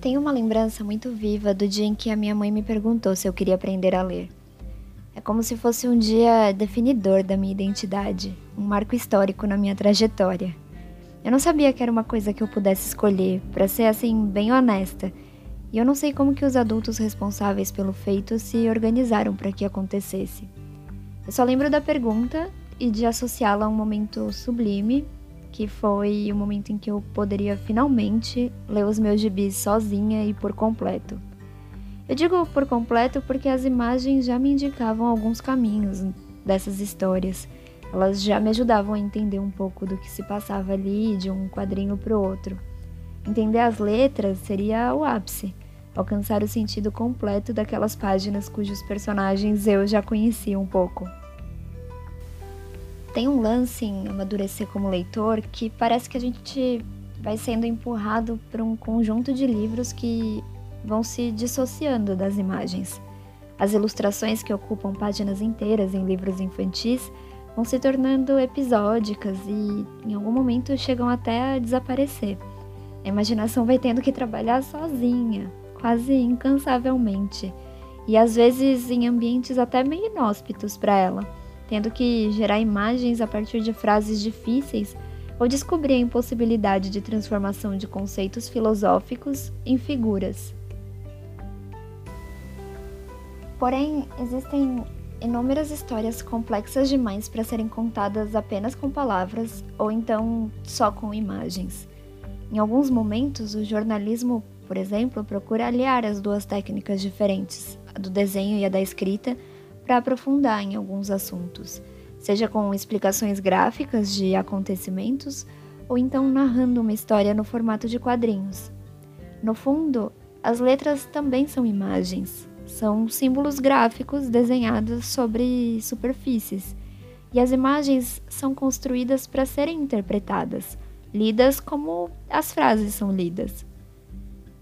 Tenho uma lembrança muito viva do dia em que a minha mãe me perguntou se eu queria aprender a ler. É como se fosse um dia definidor da minha identidade, um marco histórico na minha trajetória. Eu não sabia que era uma coisa que eu pudesse escolher, para ser assim bem honesta. E eu não sei como que os adultos responsáveis pelo feito se organizaram para que acontecesse. Eu só lembro da pergunta e de associá-la a um momento sublime, que foi o momento em que eu poderia finalmente ler os meus gibis sozinha e por completo. Eu digo por completo porque as imagens já me indicavam alguns caminhos dessas histórias. Elas já me ajudavam a entender um pouco do que se passava ali de um quadrinho para o outro. Entender as letras seria o ápice, alcançar o sentido completo daquelas páginas cujos personagens eu já conhecia um pouco. Tem um lance em amadurecer como leitor que parece que a gente vai sendo empurrado para um conjunto de livros que vão se dissociando das imagens. As ilustrações que ocupam páginas inteiras em livros infantis vão se tornando episódicas e, em algum momento, chegam até a desaparecer. A imaginação vai tendo que trabalhar sozinha, quase incansavelmente, e às vezes em ambientes até meio inóspitos para ela, tendo que gerar imagens a partir de frases difíceis ou descobrir a impossibilidade de transformação de conceitos filosóficos em figuras. Porém, existem inúmeras histórias complexas demais para serem contadas apenas com palavras ou então só com imagens. Em alguns momentos, o jornalismo, por exemplo, procura aliar as duas técnicas diferentes, a do desenho e a da escrita, para aprofundar em alguns assuntos, seja com explicações gráficas de acontecimentos ou então narrando uma história no formato de quadrinhos. No fundo, as letras também são imagens, são símbolos gráficos desenhados sobre superfícies, e as imagens são construídas para serem interpretadas, lidas como as frases são lidas.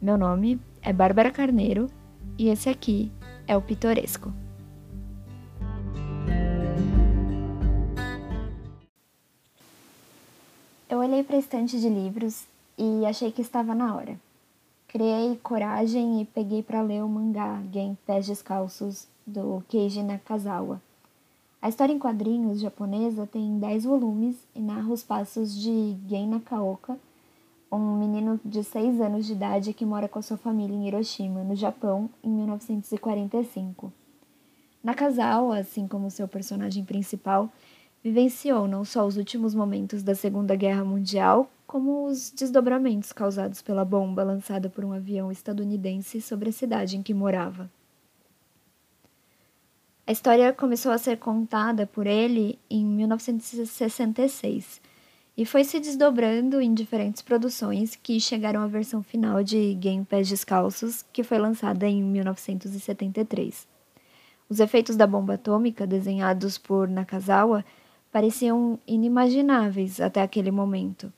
Meu nome é Bárbara Carneiro e esse aqui é o Pitoresco. Olhei para a estante de livros e achei que estava na hora. Criei coragem e peguei para ler o mangá Gen Pés Descalços do Keiji Nakazawa. A história em quadrinhos japonesa tem 10 volumes e narra os passos de Gen Nakaoka, um menino de 6 anos de idade que mora com a sua família em Hiroshima, no Japão, em 1945. Nakazawa, assim como seu personagem principal, vivenciou não só os últimos momentos da Segunda Guerra Mundial, como os desdobramentos causados pela bomba lançada por um avião estadunidense sobre a cidade em que morava. A história começou a ser contada por ele em 1966 e foi se desdobrando em diferentes produções que chegaram à versão final de Game Pés Descalços, que foi lançada em 1973. Os efeitos da bomba atômica, desenhados por Nakazawa, pareciam inimagináveis até aquele momento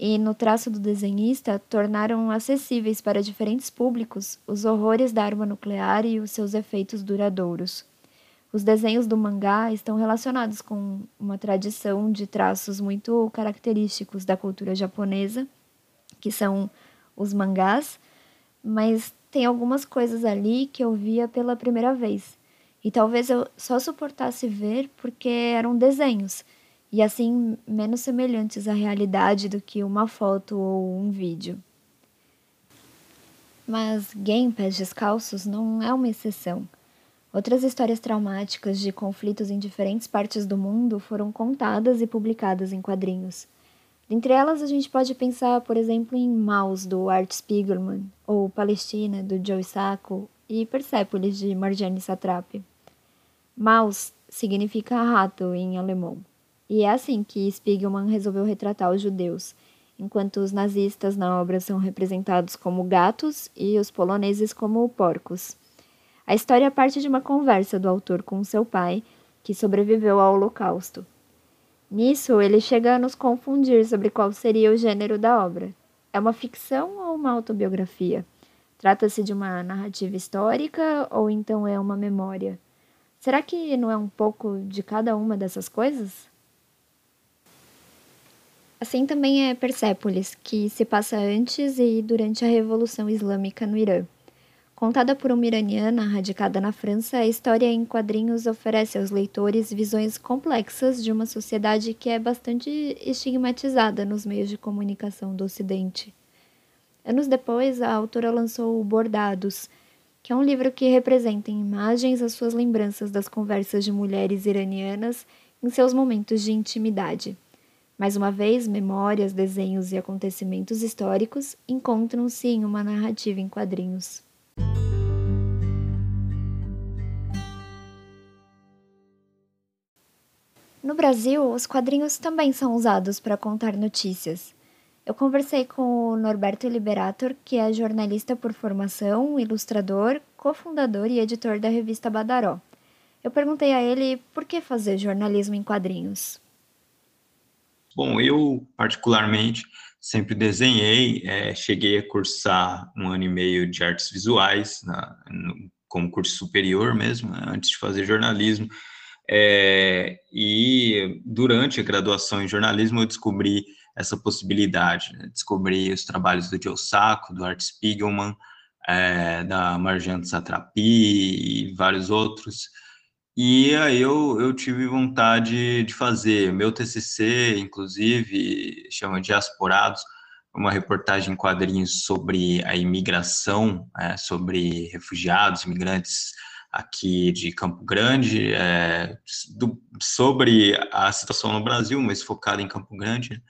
e, no traço do desenhista, tornaram acessíveis para diferentes públicos os horrores da arma nuclear e os seus efeitos duradouros. Os desenhos do mangá estão relacionados com uma tradição de traços muito característicos da cultura japonesa, que são os mangás, mas tem algumas coisas ali que eu via pela primeira vez. E talvez eu só suportasse ver porque eram desenhos e assim menos semelhantes à realidade do que uma foto ou um vídeo. Mas Game Pés Descalços não é uma exceção. Outras histórias traumáticas de conflitos em diferentes partes do mundo foram contadas e publicadas em quadrinhos. Dentre elas, a gente pode pensar, por exemplo, em Mouse, do Art Spiegelman, ou Palestina, do Joe Sacco, e Persepolis, de Marjane Satrapi. Mouse significa rato em alemão. E é assim que Spiegelman resolveu retratar os judeus, enquanto os nazistas na obra são representados como gatos e os poloneses como porcos. A história parte de uma conversa do autor com seu pai, que sobreviveu ao Holocausto. Nisso, ele chega a nos confundir sobre qual seria o gênero da obra. É uma ficção ou uma autobiografia? Trata-se de uma narrativa histórica ou então é uma memória? Será que não é um pouco de cada uma dessas coisas? Assim também é Persépolis, que se passa antes e durante a Revolução Islâmica no Irã. Contada por uma iraniana radicada na França, a história em quadrinhos oferece aos leitores visões complexas de uma sociedade que é bastante estigmatizada nos meios de comunicação do Ocidente. Anos depois, a autora lançou Bordados, que é um livro que representa em imagens as suas lembranças das conversas de mulheres iranianas em seus momentos de intimidade. Mais uma vez, memórias, desenhos e acontecimentos históricos encontram-se em uma narrativa em quadrinhos. No Brasil, os quadrinhos também são usados para contar notícias. Eu conversei com o Norberto Liberator, que é jornalista por formação, ilustrador, cofundador e editor da revista Badaró. Eu perguntei a ele por que fazer jornalismo em quadrinhos. Bom, eu particularmente sempre desenhei, é, cheguei a cursar um ano e meio de artes visuais, na, no, como curso superior mesmo, né, antes de fazer jornalismo. É, e durante a graduação em jornalismo eu descobri essa possibilidade, né? descobri os trabalhos do Joe Sacco, do Art Spiegelman, é, da Marjane Satrapi e vários outros, e aí eu, eu tive vontade de fazer meu TCC, inclusive, chama Diasporados, uma reportagem em quadrinhos sobre a imigração, é, sobre refugiados, imigrantes aqui de Campo Grande, é, do, sobre a situação no Brasil, mas focada em Campo Grande.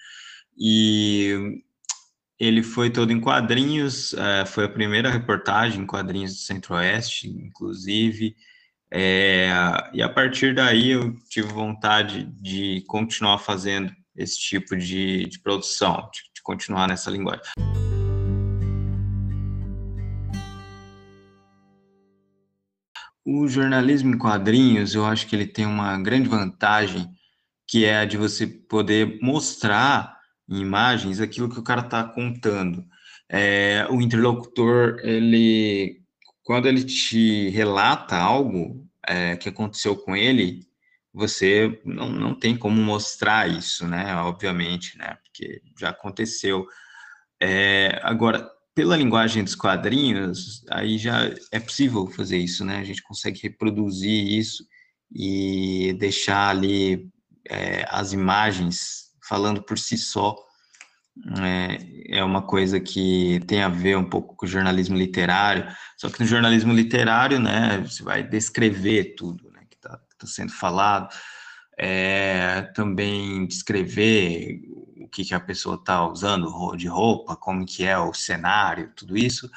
E ele foi todo em quadrinhos, é, foi a primeira reportagem em quadrinhos do Centro-Oeste, inclusive. É, e a partir daí eu tive vontade de continuar fazendo esse tipo de, de produção, de, de continuar nessa linguagem. O jornalismo em quadrinhos, eu acho que ele tem uma grande vantagem, que é a de você poder mostrar em imagens aquilo que o cara está contando. É, o interlocutor, ele quando ele te relata algo é, que aconteceu com ele, você não, não tem como mostrar isso, né? Obviamente, né? Porque já aconteceu. É, agora, pela linguagem dos quadrinhos, aí já é possível fazer isso, né? A gente consegue reproduzir isso e deixar ali é, as imagens falando por si só é, é uma coisa que tem a ver um pouco com o jornalismo literário, só que no jornalismo literário, né, você vai descrever tudo né, que está tá sendo falado, é, também descrever o que, que a pessoa está usando de roupa, como que é o cenário, tudo isso.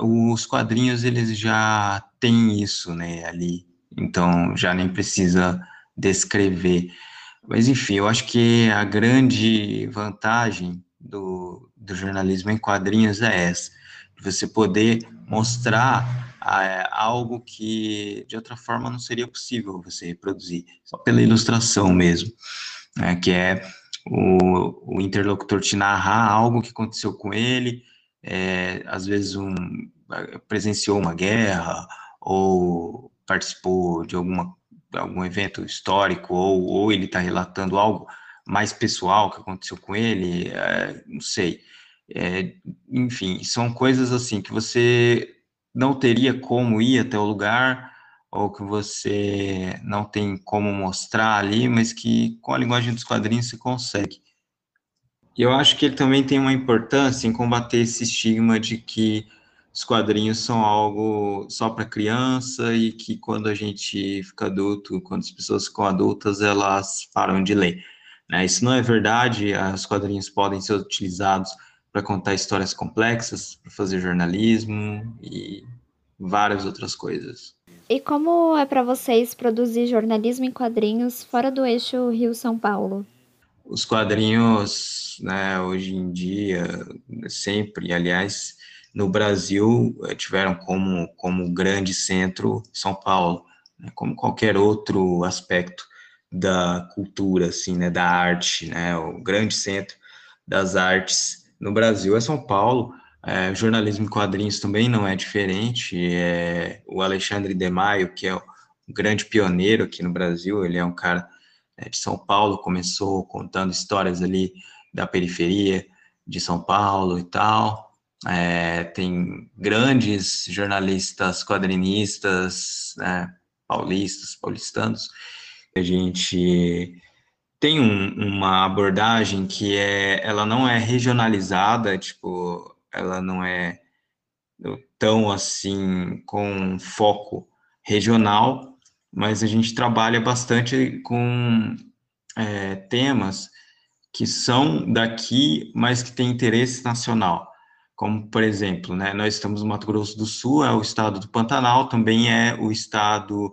Os quadrinhos, eles já têm isso né, ali, então já nem precisa descrever. Mas, enfim, eu acho que a grande vantagem do, do jornalismo em quadrinhos é essa, você poder mostrar é, algo que, de outra forma, não seria possível você reproduzir, só pela ilustração mesmo, né, que é o, o interlocutor te narrar algo que aconteceu com ele, é, às vezes um, presenciou uma guerra, ou participou de alguma algum evento histórico ou, ou ele está relatando algo mais pessoal que aconteceu com ele, é, não sei. É, enfim, são coisas assim que você não teria como ir até o lugar ou que você não tem como mostrar ali, mas que com a linguagem dos quadrinhos você consegue. E eu acho que ele também tem uma importância em combater esse estigma de que os quadrinhos são algo só para criança e que quando a gente fica adulto, quando as pessoas ficam adultas, elas param de ler. Né? Isso não é verdade, os quadrinhos podem ser utilizados para contar histórias complexas, para fazer jornalismo e várias outras coisas. E como é para vocês produzir jornalismo em quadrinhos fora do eixo Rio-São Paulo? Os quadrinhos, né, hoje em dia, sempre, aliás, no Brasil eh, tiveram como, como grande centro São Paulo, né, como qualquer outro aspecto da cultura, assim, né, da arte, né, o grande centro das artes no Brasil é São Paulo, é, jornalismo em quadrinhos também não é diferente, é, o Alexandre de Maio, que é um grande pioneiro aqui no Brasil, ele é um cara é, de São Paulo, começou contando histórias ali da periferia de São Paulo e tal. É, tem grandes jornalistas quadrinistas, né, paulistas, paulistanos. A gente tem um, uma abordagem que é, ela não é regionalizada, tipo, ela não é tão assim com foco regional, mas a gente trabalha bastante com é, temas que são daqui, mas que têm interesse nacional. Como, por exemplo, né, nós estamos no Mato Grosso do Sul, é o estado do Pantanal, também é o estado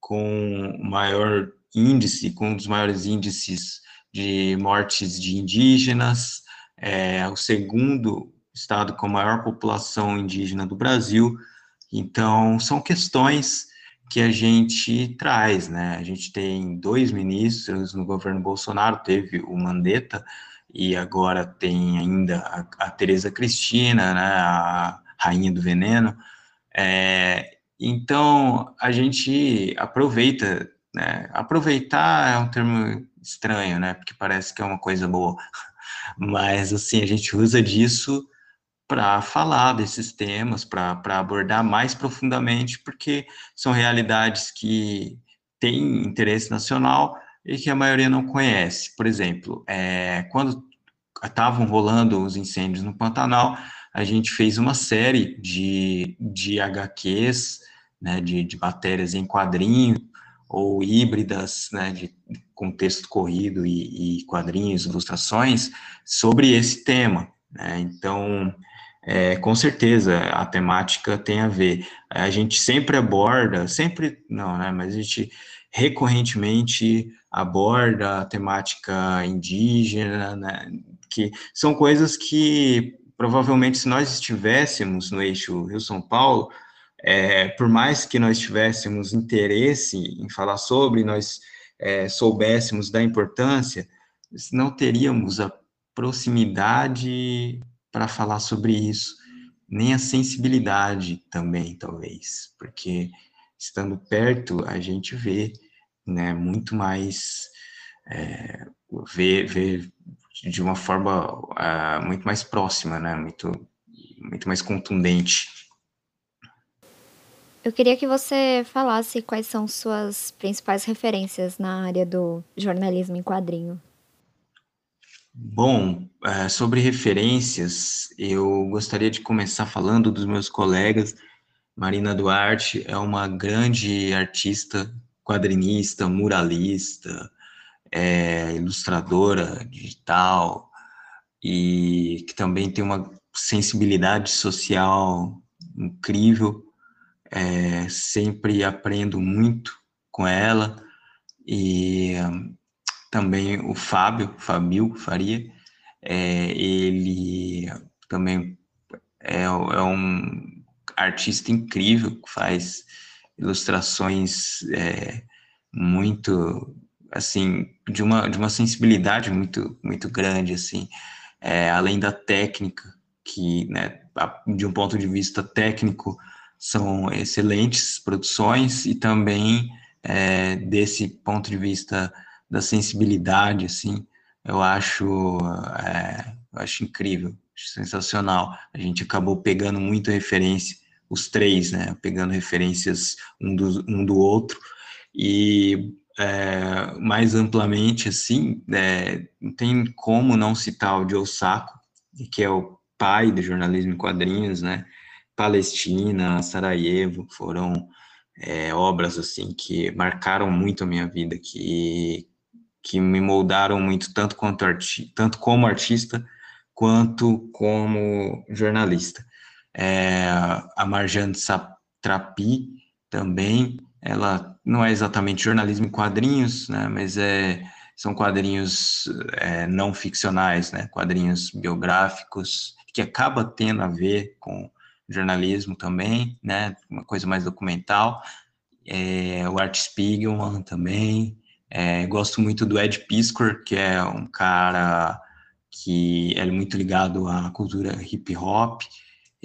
com maior índice, com um dos maiores índices de mortes de indígenas, é o segundo estado com maior população indígena do Brasil. Então, são questões que a gente traz, né? A gente tem dois ministros no governo Bolsonaro, teve o Mandetta e agora tem ainda a, a Tereza Cristina, né? A rainha do veneno. É, então a gente aproveita, né? Aproveitar é um termo estranho, né? Porque parece que é uma coisa boa, mas assim a gente usa disso para falar desses temas, para abordar mais profundamente, porque são realidades que têm interesse nacional e que a maioria não conhece. Por exemplo, é, quando estavam rolando os incêndios no Pantanal, a gente fez uma série de, de HQs, né, de, de matérias em quadrinho ou híbridas, né, de contexto corrido e, e quadrinhos, ilustrações, sobre esse tema. Né? Então, é, com certeza a temática tem a ver. A gente sempre aborda, sempre não, né? Mas a gente recorrentemente aborda a temática indígena, né? Que são coisas que provavelmente se nós estivéssemos no eixo Rio-São Paulo, é, por mais que nós tivéssemos interesse em falar sobre, nós é, soubéssemos da importância, não teríamos a proximidade para falar sobre isso, nem a sensibilidade também, talvez, porque estando perto a gente vê, né, muito mais, é, vê, vê de uma forma uh, muito mais próxima, né, muito, muito mais contundente. Eu queria que você falasse quais são suas principais referências na área do jornalismo em quadrinho. Bom, é, sobre referências, eu gostaria de começar falando dos meus colegas. Marina Duarte é uma grande artista, quadrinista, muralista, é, ilustradora digital e que também tem uma sensibilidade social incrível. É, sempre aprendo muito com ela e também o Fábio, Fabio Faria, é, ele também é, é, um artista incrível, que faz ilustrações é, muito, assim, de uma, de uma sensibilidade muito, muito grande, assim, é, além da técnica, que, né, de um ponto de vista técnico, são excelentes produções, e também é, desse ponto de vista da sensibilidade, assim, eu acho, é, eu acho incrível, sensacional. A gente acabou pegando muito referência, os três, né, pegando referências um do, um do outro, e é, mais amplamente, assim, é, não tem como não citar o Joe Sacco, que é o pai do jornalismo em quadrinhos, né, Palestina, Sarajevo, foram é, obras assim que marcaram muito a minha vida, que que me moldaram muito, tanto, quanto tanto como artista, quanto como jornalista. É, a Marjane Satrapi também, ela não é exatamente jornalismo em quadrinhos, né, mas é, são quadrinhos é, não ficcionais, né, quadrinhos biográficos, que acaba tendo a ver com jornalismo também, né, uma coisa mais documental. É, o Art Spiegelman também, é, gosto muito do Ed Piskor, que é um cara que é muito ligado à cultura hip hop.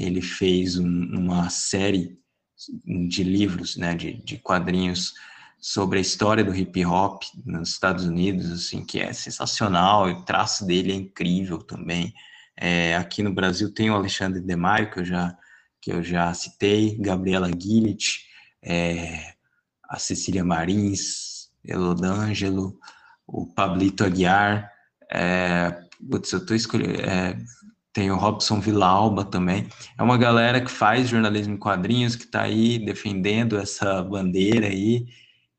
Ele fez um, uma série de livros, né, de, de quadrinhos sobre a história do hip hop nos Estados Unidos, assim, que é sensacional, o traço dele é incrível também. É, aqui no Brasil tem o Alexandre de Maio, que eu já, que eu já citei, Gabriela Gillet, é, a Cecília Marins, Elodângelo, o Pablito Aguiar, é, putz, eu tô escolhendo, é, tem o Robson Villalba também. É uma galera que faz jornalismo em quadrinhos, que está aí defendendo essa bandeira aí,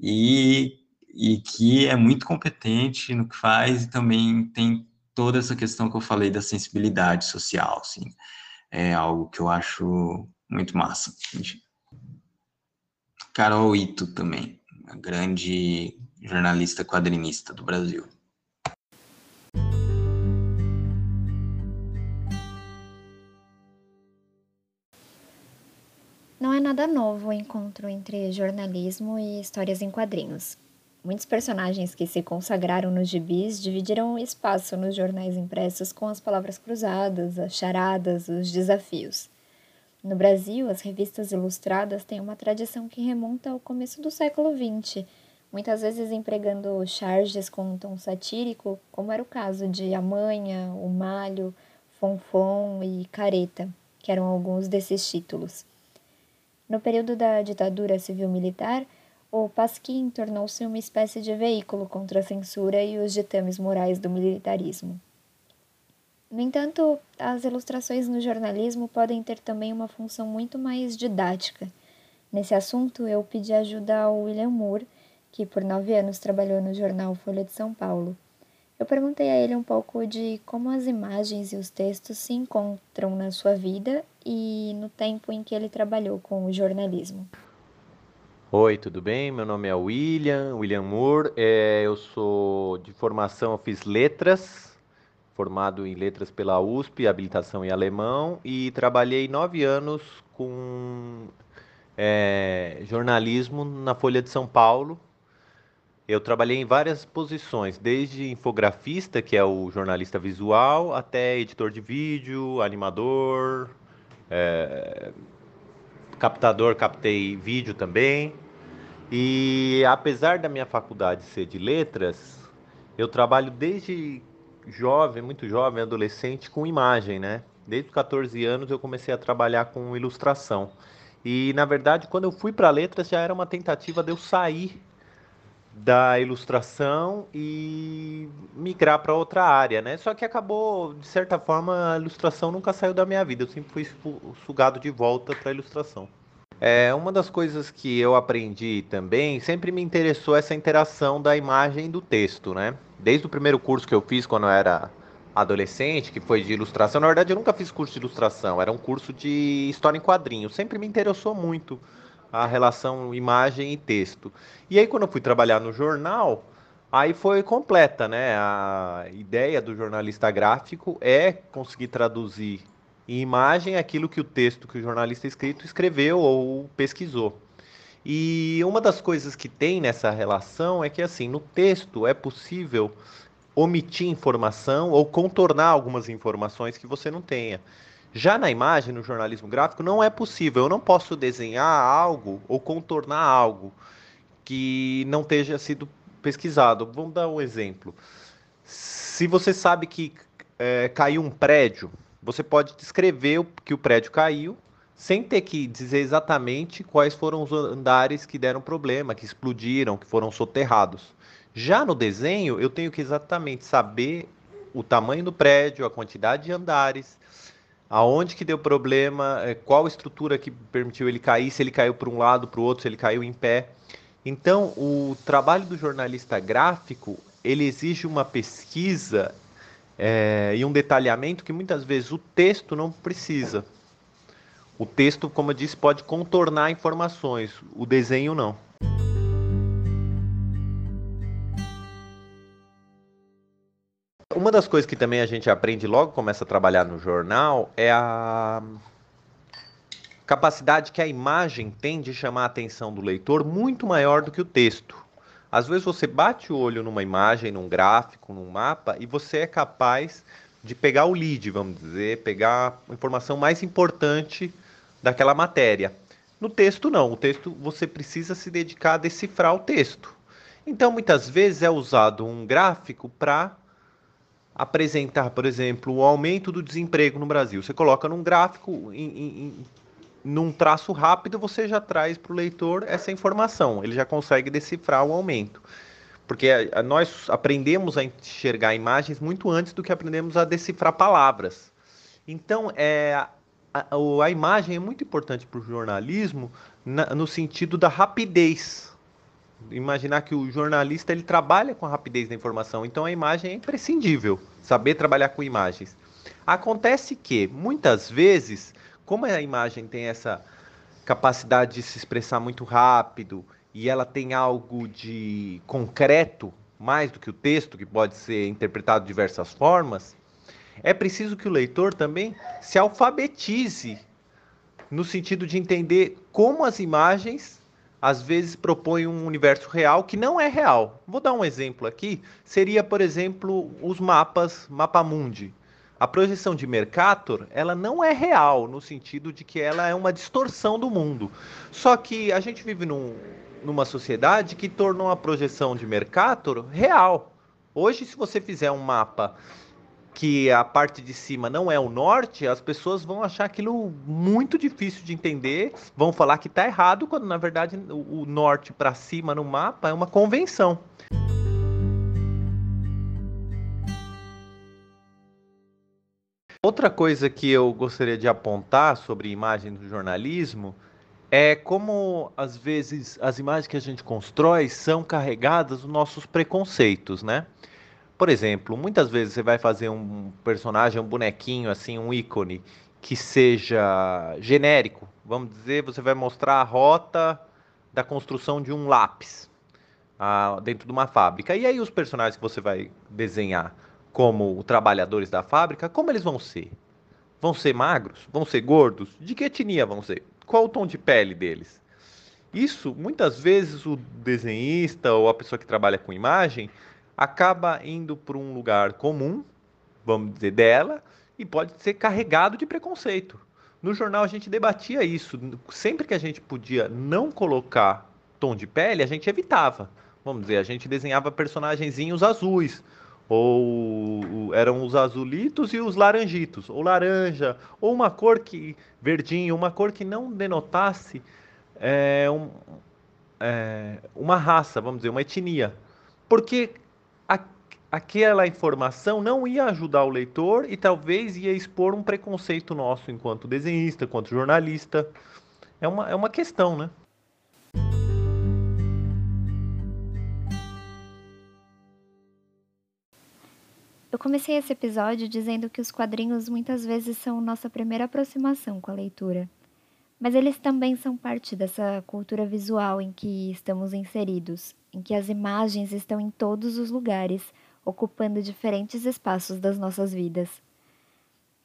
e, e que é muito competente no que faz e também tem toda essa questão que eu falei da sensibilidade social, assim, é algo que eu acho muito massa. Carol Ito também, a grande jornalista quadrinista do Brasil. Nada novo o encontro entre jornalismo e histórias em quadrinhos. Muitos personagens que se consagraram nos gibis dividiram espaço nos jornais impressos com as palavras cruzadas, as charadas, os desafios. No Brasil, as revistas ilustradas têm uma tradição que remonta ao começo do século XX, muitas vezes empregando charges com um tom satírico, como era o caso de Amanha, O Malho, Fonfon e Careta, que eram alguns desses títulos. No período da ditadura civil-militar, o Pasquim tornou-se uma espécie de veículo contra a censura e os ditames morais do militarismo. No entanto, as ilustrações no jornalismo podem ter também uma função muito mais didática. Nesse assunto, eu pedi ajuda ao William Moore, que por nove anos trabalhou no jornal Folha de São Paulo. Eu perguntei a ele um pouco de como as imagens e os textos se encontram na sua vida e no tempo em que ele trabalhou com o jornalismo. Oi, tudo bem? Meu nome é William, William Moore. É, eu sou de formação, fiz letras, formado em letras pela USP, habilitação em alemão, e trabalhei nove anos com é, jornalismo na Folha de São Paulo, eu trabalhei em várias posições, desde infografista, que é o jornalista visual, até editor de vídeo, animador, é, captador, captei vídeo também. E apesar da minha faculdade ser de letras, eu trabalho desde jovem, muito jovem, adolescente, com imagem, né? Desde os 14 anos eu comecei a trabalhar com ilustração. E na verdade, quando eu fui para letras, já era uma tentativa de eu sair da ilustração e migrar para outra área, né? Só que acabou, de certa forma, a ilustração nunca saiu da minha vida. Eu sempre fui sugado de volta para a ilustração. É, uma das coisas que eu aprendi também, sempre me interessou essa interação da imagem e do texto, né? Desde o primeiro curso que eu fiz quando eu era adolescente, que foi de ilustração. Na verdade, eu nunca fiz curso de ilustração, era um curso de história em quadrinhos. Sempre me interessou muito a relação imagem e texto. E aí quando eu fui trabalhar no jornal, aí foi completa, né? A ideia do jornalista gráfico é conseguir traduzir em imagem aquilo que o texto que o jornalista escrito escreveu ou pesquisou. E uma das coisas que tem nessa relação é que assim, no texto é possível omitir informação ou contornar algumas informações que você não tenha. Já na imagem, no jornalismo gráfico, não é possível. Eu não posso desenhar algo ou contornar algo que não tenha sido pesquisado. Vamos dar um exemplo. Se você sabe que é, caiu um prédio, você pode descrever que o prédio caiu sem ter que dizer exatamente quais foram os andares que deram problema, que explodiram, que foram soterrados. Já no desenho, eu tenho que exatamente saber o tamanho do prédio, a quantidade de andares, aonde que deu problema, é, qual estrutura que permitiu ele cair, se ele caiu para um lado, para o outro, se ele caiu em pé. Então, o trabalho do jornalista gráfico ele exige uma pesquisa é, e um detalhamento que muitas vezes o texto não precisa. O texto, como eu disse, pode contornar informações, o desenho não. Uma das coisas que também a gente aprende logo começa a trabalhar no jornal é a capacidade que a imagem tem de chamar a atenção do leitor muito maior do que o texto. Às vezes você bate o olho numa imagem, num gráfico, num mapa e você é capaz de pegar o lead, vamos dizer, pegar a informação mais importante daquela matéria. No texto, não. O texto você precisa se dedicar a decifrar o texto. Então, muitas vezes é usado um gráfico para apresentar, por exemplo, o aumento do desemprego no Brasil. Você coloca num gráfico, em, em, num traço rápido, você já traz para o leitor essa informação. Ele já consegue decifrar o aumento. Porque nós aprendemos a enxergar imagens muito antes do que aprendemos a decifrar palavras. Então, é, a, a imagem é muito importante para o jornalismo na, no sentido da rapidez. Imaginar que o jornalista ele trabalha com a rapidez da informação, então a imagem é imprescindível, saber trabalhar com imagens. Acontece que, muitas vezes, como a imagem tem essa capacidade de se expressar muito rápido e ela tem algo de concreto, mais do que o texto, que pode ser interpretado de diversas formas, é preciso que o leitor também se alfabetize no sentido de entender como as imagens às vezes propõem um universo real que não é real. Vou dar um exemplo aqui, seria, por exemplo, os mapas Mapamundi. A projeção de Mercator, ela não é real no sentido de que ela é uma distorção do mundo. Só que a gente vive num, numa sociedade que tornou a projeção de Mercator real. Hoje, se você fizer um mapa que a parte de cima não é o norte, as pessoas vão achar aquilo muito difícil de entender, vão falar que está errado, quando na verdade o, norte para cima no mapa é uma convenção. Outra coisa que eu gostaria de apontar sobre imagem do jornalismo é como às vezes as imagens que a gente constrói são carregadas dos nossos preconceitos, né? Por exemplo, muitas vezes você vai fazer um personagem, um bonequinho, assim, um ícone, que seja genérico. Vamos dizer, você vai mostrar a rota da construção de um lápis ah, dentro de uma fábrica. E aí os personagens que você vai desenhar como trabalhadores da fábrica, como eles vão ser? Vão ser magros? Vão ser gordos? De que etnia vão ser? Qual o tom de pele deles? Isso, muitas vezes, o desenhista ou a pessoa que trabalha com imagem acaba indo para um lugar comum, vamos dizer, dela, e pode ser carregado de preconceito. No jornal a gente debatia isso. Sempre que a gente podia não colocar tom de pele, a gente evitava. Vamos dizer, a gente desenhava personagenzinhos azuis, ou eram os azulitos e os laranjitos, ou laranja, ou uma cor que verdinho, uma cor que não denotasse é, um, é, uma raça, vamos dizer, uma etnia. Porque aquela informação não ia ajudar o leitor e talvez ia expor um preconceito nosso enquanto desenhista, enquanto jornalista. É uma, é uma questão, né? Eu comecei esse episódio dizendo que os quadrinhos muitas vezes são nossa primeira aproximação com a leitura. Mas eles também são parte dessa cultura visual em que estamos inseridos, em que as imagens estão em todos os lugares ocupando diferentes espaços das nossas vidas.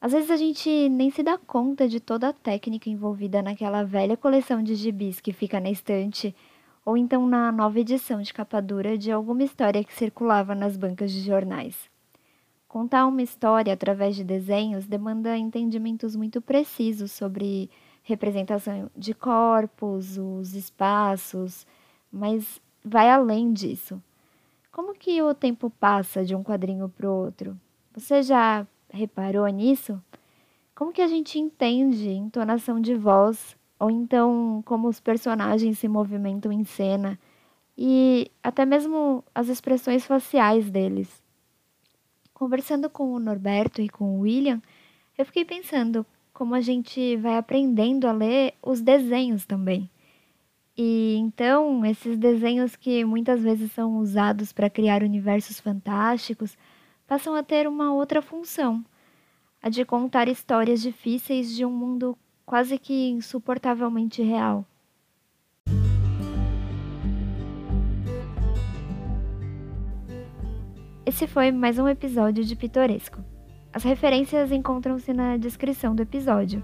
Às vezes a gente nem se dá conta de toda a técnica envolvida naquela velha coleção de gibis que fica na estante, ou então na nova edição de capa dura de alguma história que circulava nas bancas de jornais. Contar uma história através de desenhos demanda entendimentos muito precisos sobre representação de corpos, os espaços, mas vai além disso. Como que o tempo passa de um quadrinho para o outro? Você já reparou nisso? Como que a gente entende entonação de voz, ou então como os personagens se movimentam em cena, e até mesmo as expressões faciais deles? Conversando com o Norberto e com o William, eu fiquei pensando como a gente vai aprendendo a ler os desenhos também. E então, esses desenhos que muitas vezes são usados para criar universos fantásticos passam a ter uma outra função, a de contar histórias difíceis de um mundo quase que insuportavelmente real. Esse foi mais um episódio de Pitoresco. As referências encontram-se na descrição do episódio.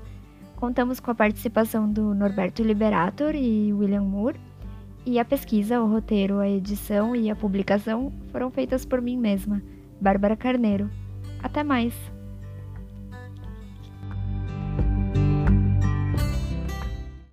Contamos com a participação do Norberto Liberator e William Moore. E a pesquisa, o roteiro, a edição e a publicação foram feitas por mim mesma, Bárbara Carneiro. Até mais!